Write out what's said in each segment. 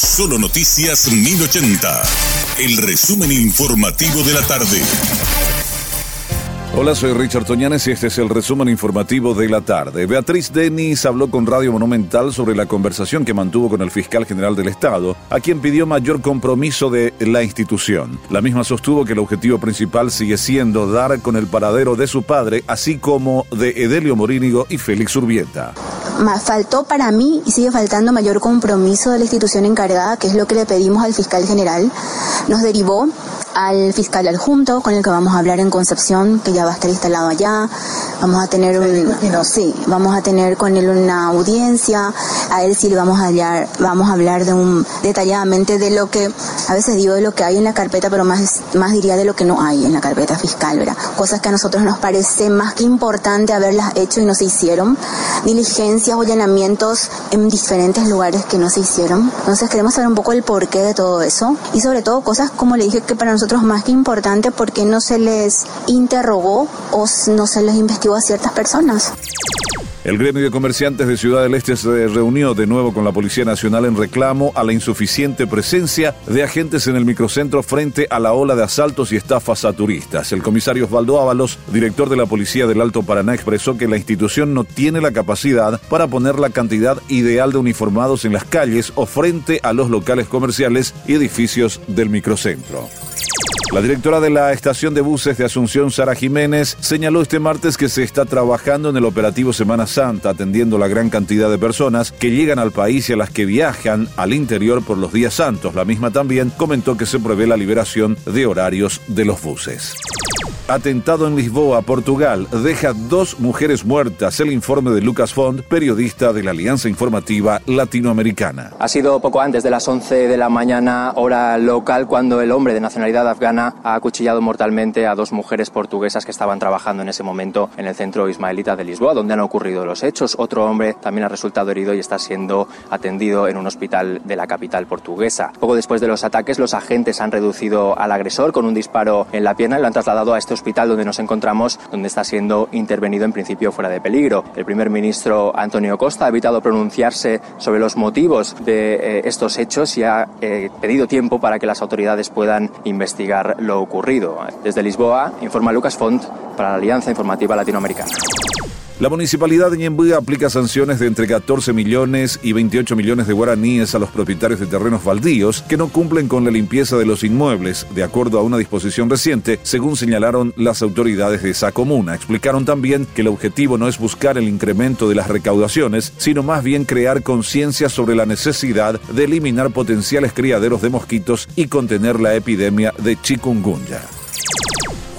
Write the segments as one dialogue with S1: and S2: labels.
S1: Solo Noticias 1080. El resumen informativo de la tarde.
S2: Hola, soy Richard Toñanes y este es el resumen informativo de la tarde. Beatriz Denis habló con Radio Monumental sobre la conversación que mantuvo con el fiscal general del Estado, a quien pidió mayor compromiso de la institución. La misma sostuvo que el objetivo principal sigue siendo dar con el paradero de su padre, así como de Edelio Morínigo y Félix Urbieta.
S3: Faltó para mí y sigue faltando mayor compromiso de la institución encargada, que es lo que le pedimos al fiscal general. Nos derivó al fiscal adjunto con el que vamos a hablar en Concepción, que ya va a estar instalado allá. Vamos a tener un, sí, vamos a tener con él una audiencia. A él sí le vamos a hablar, vamos a hablar de un detalladamente de lo que a veces digo de lo que hay en la carpeta, pero más más diría de lo que no hay en la carpeta fiscal, ¿verdad? Cosas que a nosotros nos parece más que importante haberlas hecho y no se hicieron. Diligencias o allanamientos en diferentes lugares que no se hicieron. Entonces queremos saber un poco el porqué de todo eso y sobre todo cosas como le dije que para nosotros más que importante porque no se les interrogó o no se les investigó a ciertas personas.
S2: El gremio de comerciantes de Ciudad del Este se reunió de nuevo con la Policía Nacional en reclamo a la insuficiente presencia de agentes en el microcentro frente a la ola de asaltos y estafas a turistas. El comisario Osvaldo Ábalos, director de la Policía del Alto Paraná, expresó que la institución no tiene la capacidad para poner la cantidad ideal de uniformados en las calles o frente a los locales comerciales y edificios del microcentro. La directora de la estación de buses de Asunción, Sara Jiménez, señaló este martes que se está trabajando en el operativo Semana Santa, atendiendo la gran cantidad de personas que llegan al país y a las que viajan al interior por los días santos. La misma también comentó que se prevé la liberación de horarios de los buses. Atentado en Lisboa, Portugal, deja dos mujeres muertas. El informe de Lucas Font, periodista de la Alianza Informativa Latinoamericana.
S4: Ha sido poco antes de las 11 de la mañana, hora local, cuando el hombre de nacionalidad afgana ha acuchillado mortalmente a dos mujeres portuguesas que estaban trabajando en ese momento en el centro ismaelita de Lisboa, donde han ocurrido los hechos. Otro hombre también ha resultado herido y está siendo atendido en un hospital de la capital portuguesa. Poco después de los ataques, los agentes han reducido al agresor con un disparo en la pierna y lo han trasladado a este hospital donde nos encontramos, donde está siendo intervenido en principio fuera de peligro. El primer ministro Antonio Costa ha evitado pronunciarse sobre los motivos de eh, estos hechos y ha eh, pedido tiempo para que las autoridades puedan investigar lo ocurrido. Desde Lisboa, informa Lucas Font para la Alianza Informativa Latinoamericana.
S2: La municipalidad de Ñembuga aplica sanciones de entre 14 millones y 28 millones de guaraníes a los propietarios de terrenos baldíos que no cumplen con la limpieza de los inmuebles, de acuerdo a una disposición reciente, según señalaron las autoridades de esa comuna. Explicaron también que el objetivo no es buscar el incremento de las recaudaciones, sino más bien crear conciencia sobre la necesidad de eliminar potenciales criaderos de mosquitos y contener la epidemia de chikungunya.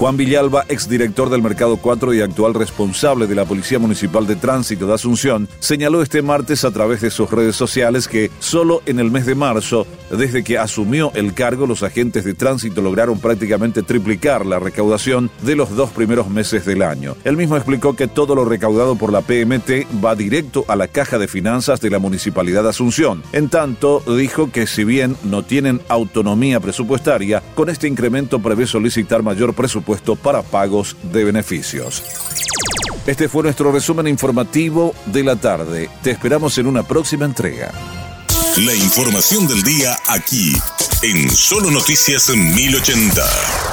S2: Juan Villalba, exdirector del Mercado 4 y actual responsable de la Policía Municipal de Tránsito de Asunción, señaló este martes a través de sus redes sociales que solo en el mes de marzo, desde que asumió el cargo, los agentes de tránsito lograron prácticamente triplicar la recaudación de los dos primeros meses del año. Él mismo explicó que todo lo recaudado por la PMT va directo a la caja de finanzas de la Municipalidad de Asunción. En tanto, dijo que si bien no tienen autonomía presupuestaria, con este incremento prevé solicitar mayor presupuesto para pagos de beneficios. Este fue nuestro resumen informativo de la tarde. Te esperamos en una próxima entrega.
S1: La información del día aquí, en Solo Noticias 1080.